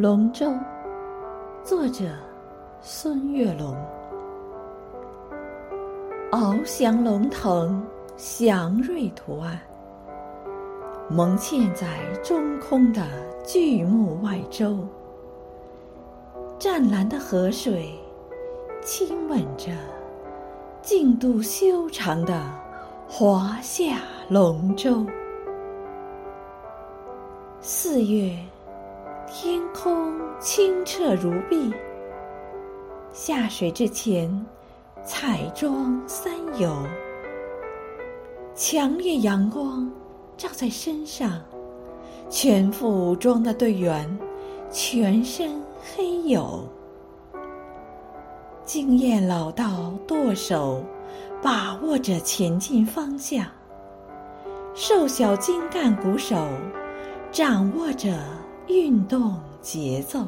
龙舟，作者孙月龙。翱翔龙腾，祥瑞图案，蒙嵌在中空的巨木外周。湛蓝的河水，亲吻着净度修长的华夏龙舟。四月。天空清澈如碧。下水之前，彩妆三游。强烈阳光照在身上，全副武装的队员全身黑黝。经验老道舵手把握着前进方向，瘦小精干鼓手掌握着。运动节奏，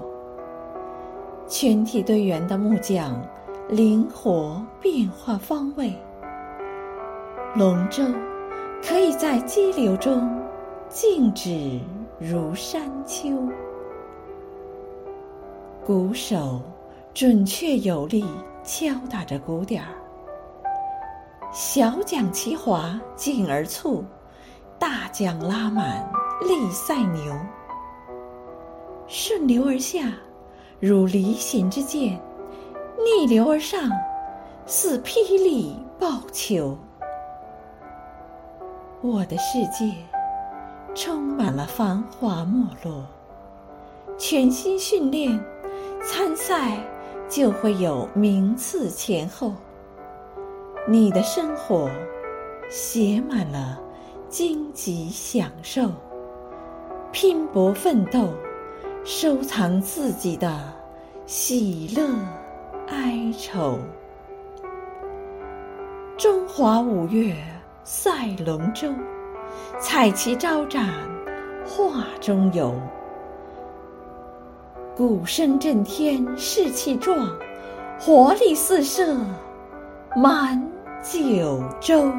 全体队员的木桨灵活变化方位，龙舟可以在激流中静止如山丘。鼓手准确有力敲打着鼓点儿，小桨齐划进而促，大桨拉满力赛牛。顺流而下，如离弦之箭；逆流而上，似霹雳爆球。我的世界充满了繁华没落。全心训练，参赛就会有名次前后。你的生活写满了荆棘享受，拼搏奋斗。收藏自己的喜乐哀愁。中华五岳赛龙舟，彩旗招展画中游。鼓声震天士气壮，活力四射满九州。